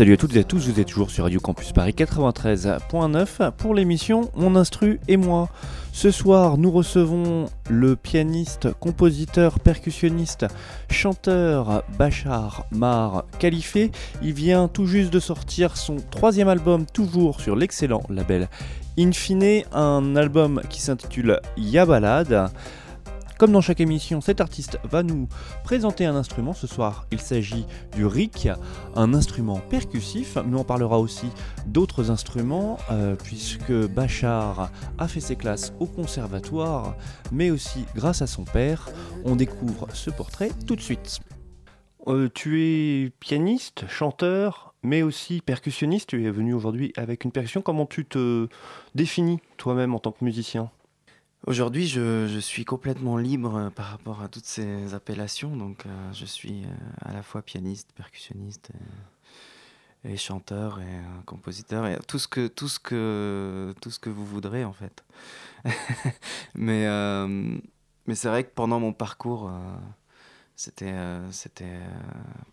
Salut à toutes et à tous, vous êtes toujours sur Radio Campus Paris 93.9 pour l'émission Mon Instru et moi. Ce soir, nous recevons le pianiste, compositeur, percussionniste, chanteur Bachar Mar Khalife. Il vient tout juste de sortir son troisième album, toujours sur l'excellent label Infine, un album qui s'intitule Yabalade. Comme dans chaque émission, cet artiste va nous présenter un instrument. Ce soir, il s'agit du rick, un instrument percussif, mais on parlera aussi d'autres instruments, euh, puisque Bachar a fait ses classes au conservatoire, mais aussi grâce à son père. On découvre ce portrait tout de suite. Euh, tu es pianiste, chanteur, mais aussi percussionniste. Tu es venu aujourd'hui avec une percussion. Comment tu te définis toi-même en tant que musicien? Aujourd'hui, je, suis complètement libre euh, par rapport à toutes ces appellations. Donc, euh, je suis euh, à la fois pianiste, percussionniste et, chanteur et compositeur et tout ce que tout ce que tout ce que vous voudrez en fait. mais mais c'est vrai que pendant mon parcours, euh, c'était c'était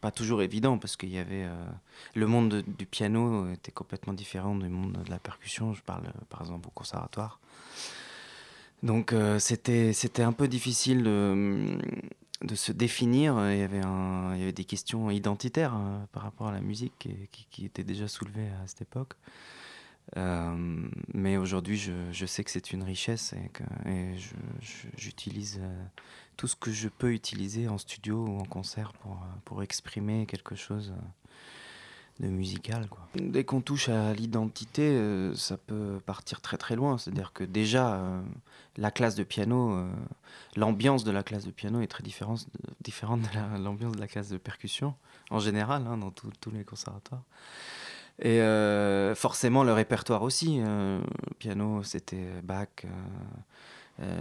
pas toujours évident parce qu'il y avait le monde de- du piano était complètement différent du monde de la percussion. Je parle par exemple au conservatoire. Donc euh, c'était un peu difficile de, se définir. Il y avait des questions identitaires euh, par rapport à la musique qui, qui- étaient déjà soulevées à cette époque. Euh, mais aujourd'hui, je, sais que c'est une richesse et et j'utilise tout ce que je peux utiliser en studio ou en concert pour, pour exprimer quelque chose de musical. Quoi. Dès qu'on touche à l'identité, euh, ça peut partir très très loin. C'est-à-dire que déjà, euh, la classe de piano, euh, l'ambiance de la classe de piano est très différente, différente de la- l'ambiance de la classe de percussion, en général, hein, dans tous- les conservatoires. Et forcément, le répertoire aussi. piano, c'était Bach,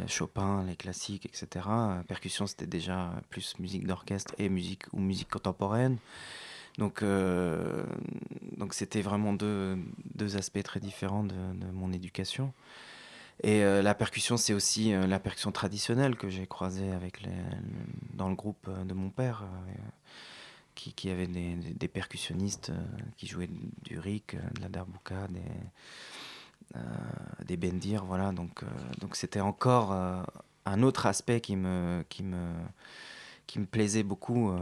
Chopin, les classiques, etc. Percussion, c'était déjà plus musique d'orchestre et musique ou musique contemporaine. Donc, euh, donc c'était vraiment deux, deux aspects très différents de, de mon éducation. Et euh, la percussion, c'est aussi euh, la percussion traditionnelle que j'ai croisée avec dans le groupe de mon père, qui, qui avait des, des- percussionnistes qui jouaient du rick, de la darbouka, des, des bendir, voilà. Donc, donc c'était encore un autre aspect qui me, qui me, qui me plaisait beaucoup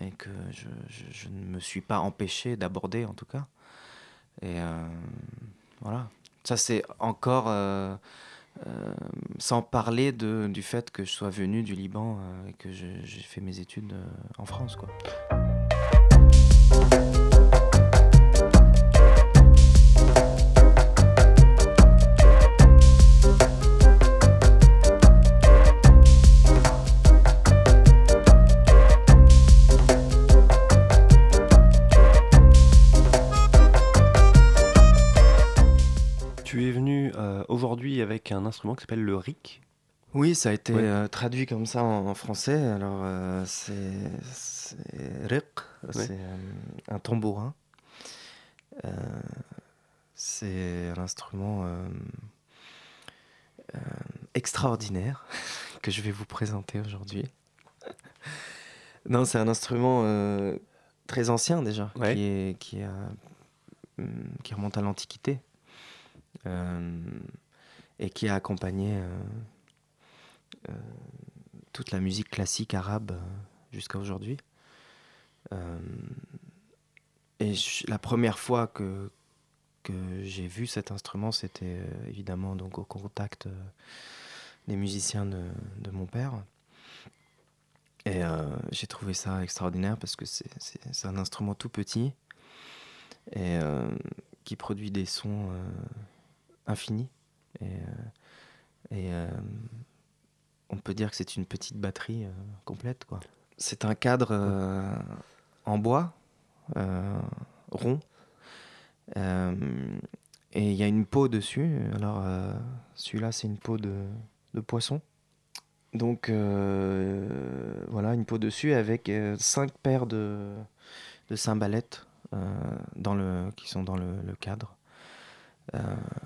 et que je, je- ne me suis pas empêché d'aborder en tout cas. Et euh, voilà. Ça, c'est encore euh, euh, sans parler de, du fait que je sois venu du Liban et que j'ai fait mes études en France. Quoi. Instrument qui s'appelle le rick. Oui, ça a été Ouais. euh, traduit comme ça en, en français. Alors, euh, c'est riq, c'est euh, un tambourin. C'est un instrument extraordinaire que je vais vous présenter aujourd'hui. non, c'est un instrument euh, très ancien déjà, Ouais. qui, est, qui, a, hum, qui remonte à l'Antiquité euh, et qui a accompagné euh, euh, toute la musique classique arabe euh, jusqu'à aujourd'hui. Et la première fois que, que j'ai vu cet instrument, c'était évidemment donc au contact des musiciens de, de mon père. Et j'ai trouvé ça extraordinaire parce que c'est- un instrument tout petit et qui produit des sons infinis. Et, euh, euh, on peut dire que c'est une petite batterie euh, complète. quoi. C'est un cadre en bois, rond, et il y a une peau dessus. Alors, celui-là, c'est une peau de, poisson. Donc, voilà, une peau dessus avec euh, cinq paires de, cymbalettes qui sont dans le cadre.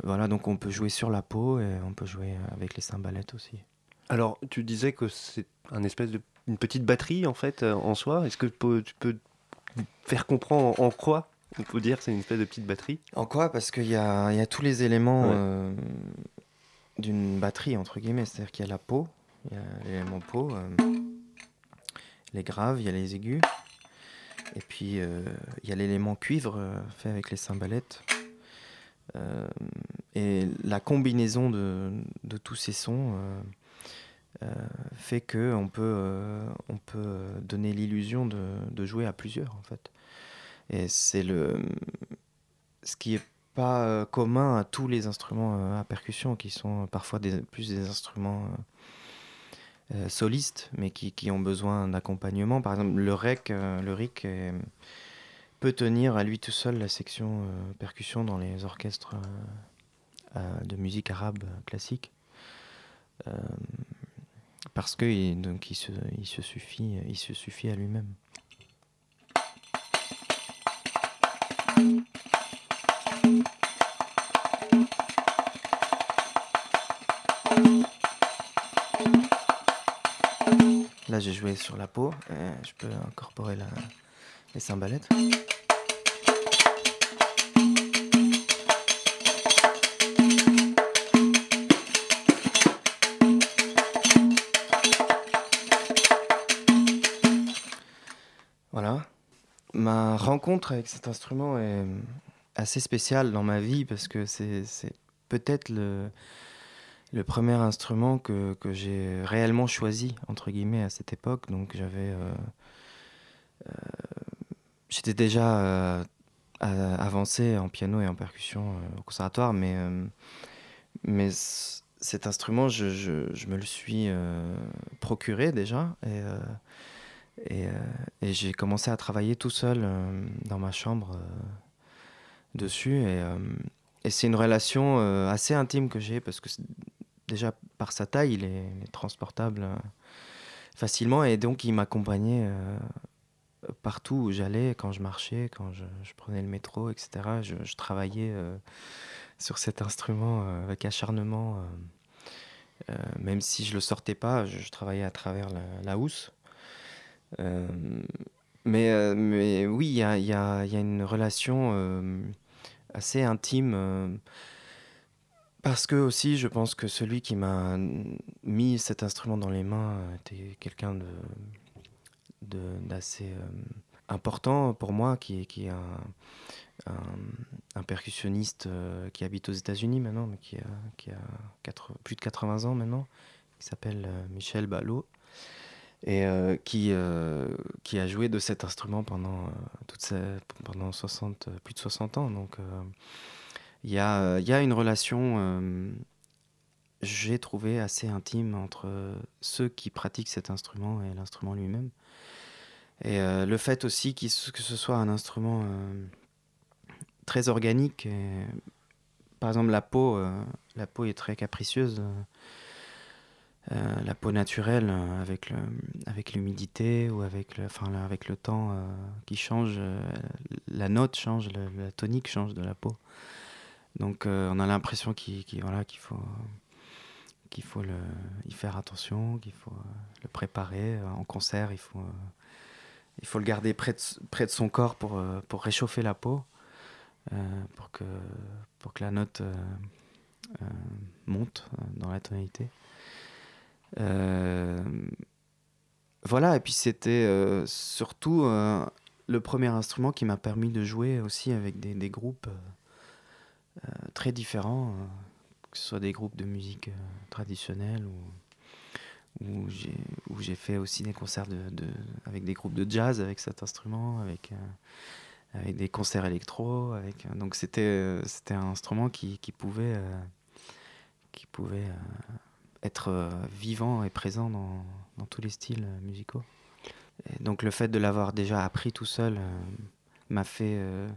Voilà, donc on peut jouer sur la peau et on peut jouer avec les cymbalettes aussi. Alors, tu disais que c'est un espèce de une petite batterie en fait en soi. Est-ce que tu peux faire comprendre en quoi on peut dire c'est une espèce de petite batterie? En quoi? Parce qu'il y a, y a, tous les éléments euh, d'une batterie, entre guillemets. C'est-à-dire qu'il y a la peau, il y a l'élément peau, euh, les graves, il y a les aigus. Et puis euh, il y a l'élément cuivre fait avec les cymbalettes. Et la combinaison de, tous ces sons fait que on peut, on peut donner l'illusion de, jouer à plusieurs en fait. Et c'est ce qui est pas euh, commun à tous les instruments euh, à percussion, qui sont parfois plus des instruments euh, solistes, mais qui, ont besoin d'accompagnement. Par exemple, le rec, le ric peut tenir à lui tout seul la section percussion dans les orchestres de musique arabe classique. parce que donc, il, se, il, se suffit, il se suffit à lui-même. Là, j'ai joué sur la peau. je peux incorporer la, les cymbalettes. Ma rencontre avec cet instrument est assez spéciale dans ma vie parce que c'est peut-être le, premier instrument que, j'ai réellement choisi, entre guillemets, à cette époque. Donc. Euh, euh, j'étais déjà euh, avancé en piano et en percussion au conservatoire, mais, mais cet instrument, je, me le suis procuré déjà. Et, et, et j'ai commencé à travailler tout seul dans ma chambre dessus. Et, c'est une relation assez intime que j'ai parce que déjà par sa taille, il est, transportable euh, facilement et donc il m'accompagnait euh, partout où j'allais, quand je marchais, quand je, prenais le métro, etc. Je, travaillais euh, sur cet instrument avec acharnement. même si je le sortais pas, je, travaillais à travers la, housse. Mais, mais oui, il y a, y, y a, une relation assez intime parce que aussi, je pense que celui qui m'a mis cet instrument dans les mains était quelqu'un de, d'assez euh, important pour moi, qui, est, qui est un, un, percussionniste euh, qui habite aux États-Unis maintenant, mais qui a, qui a plus de 80 ans maintenant, qui s'appelle euh, Michel Ballot, et qui, qui a joué de cet instrument pendant, toute pendant 60, plus de 60 ans. Donc il y a, y a, une relation, euh, j'ai trouvé, assez intime entre ceux qui pratiquent cet instrument et l'instrument lui-même. Et euh, le fait aussi que ce soit un instrument euh, très organique. par exemple, la peau, la peau est très capricieuse. La peau naturelle avec le, avec l'humidité ou avec le, enfin, avec le temps qui change, la note change, la tonique change de la peau. Donc euh, on a l'impression qu'il voilà, qu'il faut, qu'il faut le, y faire attention, qu'il faut euh, le préparer. Euh, en concert, il faut, il faut le garder près de, près de son corps pour, pour réchauffer la peau, pour, que, pour que la note monte dans la tonalité. Voilà, et puis c'était surtout le premier instrument qui m'a permis de jouer aussi avec des, des groupes euh, très différents, euh, que ce soit des groupes de musique euh, traditionnelle ou, où j'ai fait aussi des concerts de, avec des groupes de jazz avec cet instrument, avec, avec des concerts électro. Avec, donc c'était c'était un instrument qui, qui pouvait, qui pouvait être vivant et présent dans, dans tous les styles musicaux. Et donc le fait de l'avoir déjà appris tout seul m'a fait euh,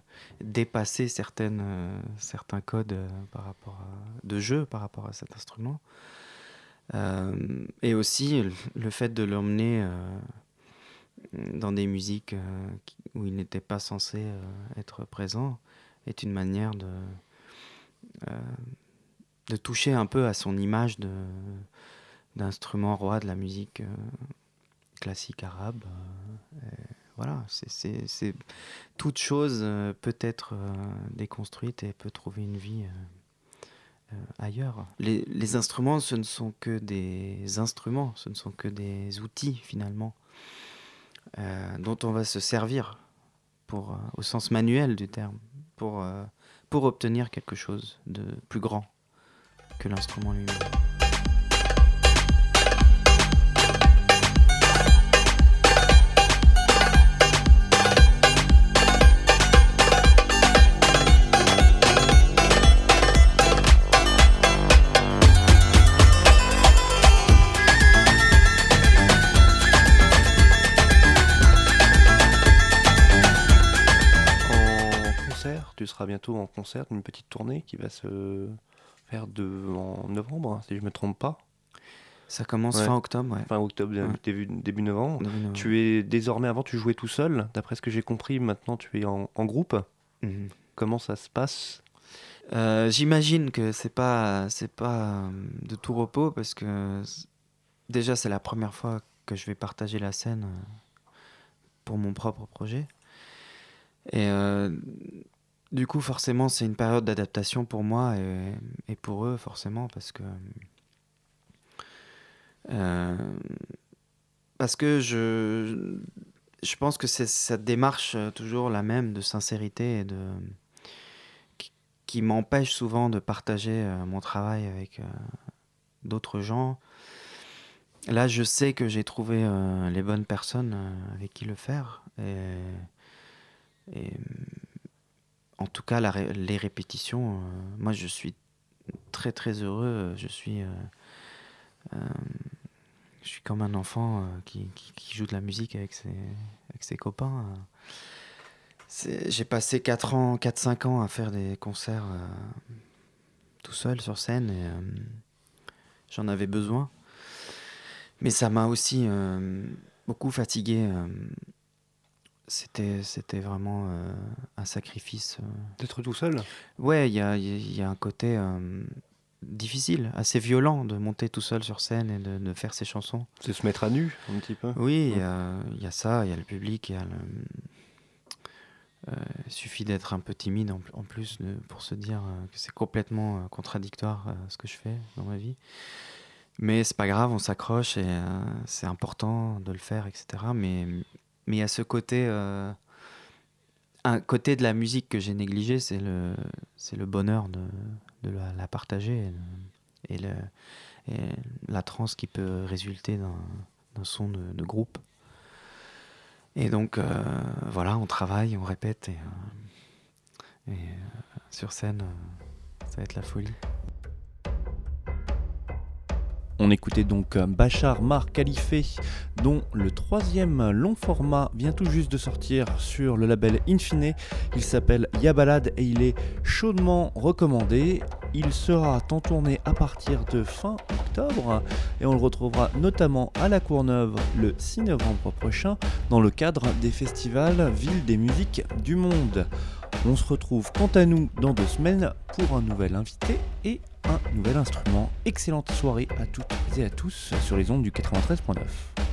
dépasser certaines, euh, certains codes euh, par rapport à- de jeu par rapport à cet instrument. Euh, et aussi le- fait de l'emmener euh, dans des musiques euh, où il n'était pas censé euh, être présent est une manière de, euh, de toucher un peu à son image de, d'instrument roi de la musique euh, classique arabe. euh, voilà, c'est, toute chose euh, peut être déconstruite et peut trouver une vie ailleurs. Les, les instruments, ce ne sont que des instruments, ce ne sont que des outils finalement dont on va se servir pour, au sens manuel du terme, pour, pour obtenir quelque chose de plus grand que l'instrument lui-même. En concert, tu seras bientôt en concert d'une petite tournée qui va se faire de, en novembre, hein, si je me trompe pas. Ça commence Ouais. fin octobre, ouais. Fin octobre, Ouais. début, début novembre. Début novembre. Tu es désormais, avant tu jouais tout seul, d'après ce que j'ai compris, maintenant tu es en, en groupe. Mhm. Comment ça se passe? Euh, J'imagine que c'est pas c'est pas euh, de tout repos parce que déjà c'est la première fois que je vais partager la scène euh, pour mon propre projet et euh, du coup forcément c'est une période d'adaptation pour moi et, pour eux forcément parce que euh, je pense que c'est cette démarche euh, toujours la même de sincérité et de qui m'empêche souvent de partager euh, mon travail avec d'autres gens. Là, je sais que j'ai trouvé les bonnes personnes avec qui le faire. En tout cas, les répétitions, euh, moi, je suis très très heureux. Je suis, euh, euh, comme un enfant qui, joue de la musique avec ses, copains. J'ai passé 4 ans, 4-5 ans à faire des concerts tout seul sur scène et j'en avais besoin. Mais ça m'a aussi beaucoup fatigué. C'était, c'était vraiment euh, un sacrifice. euh. D'être tout seul? Ouais, il y a, y a un côté euh, difficile, assez violent de monter tout seul sur scène et de, de faire ses chansons. C'est se mettre à nu, un petit peu Oui, il y a, il y a ça, il y a le public, il y a le... suffit d'être un peu timide en, en plus de- pour se dire que c'est complètement contradictoire euh, ce que je fais dans ma vie. Mais c'est pas grave, on s'accroche et euh, c'est important de le faire, etc. Mais mais il y a ce côté, euh, un côté de la musique que j'ai négligé, c'est le c'est le bonheur de, de la, partager et, la transe qui peut résulter d'un son de, groupe. Et donc, euh, voilà, on travaille, on répète, et, euh, sur scène, ça va être la folie. On écoutait donc euh, Bachar Mar Khalife, dont le troisième long format vient tout juste de sortir sur le label Infine. Il s'appelle Yabalad et il est chaudement recommandé. Il sera en tournée à partir de fin octobre et on le retrouvera notamment à la Courneuve le 6 novembre prochain dans le cadre des festivals Ville des musiques du monde. On se retrouve quant à nous dans deux semaines pour un nouvel invité et un nouvel instrument. Excellente soirée à toutes et à tous sur les ondes du 93.9.